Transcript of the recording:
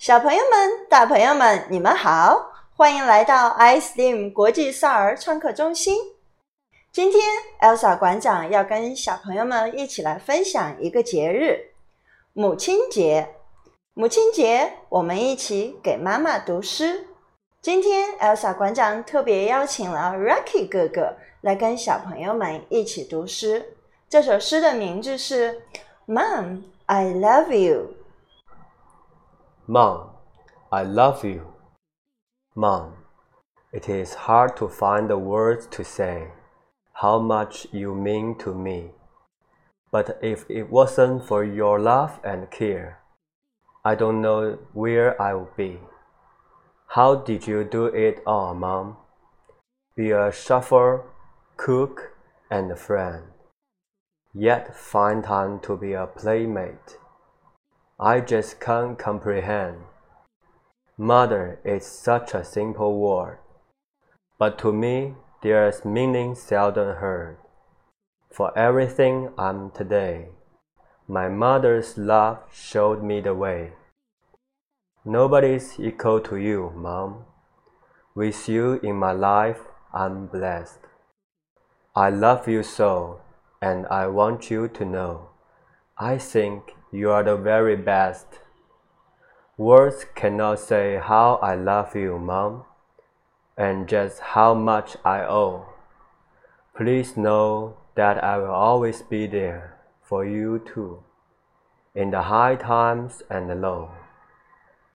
小朋友们、大朋友们，你们好，欢迎来到 iSteam 国际少儿创客中心。今天，Elsa 馆长要跟小朋友们一起来分享一个节日——母亲节。母亲节，我们一起给妈妈读诗。今天，Elsa 馆长特别邀请了 Rocky 哥哥来跟小朋友们一起读诗。这首诗的名字是《Mom, I Love You》。Mom, I love you. Mom, it is hard to find the words to say how much you mean to me. But if it wasn't for your love and care, I don't know where I would be. How did you do it all, Mom? Be a chauffeur, cook, and friend. Yet find time to be a playmate. I just can't comprehend. Mother is such a simple word, but to me there's meaning seldom heard. For everything I'm today, my mother's love showed me the way. Nobody's equal to you, Mom. With you in my life, I'm blessed. I love you so, and I want you to know. I think you are the very best. Words cannot say how I love you, Mom, and just how much I owe. Please know that I will always be there for you too, in the high times and the low.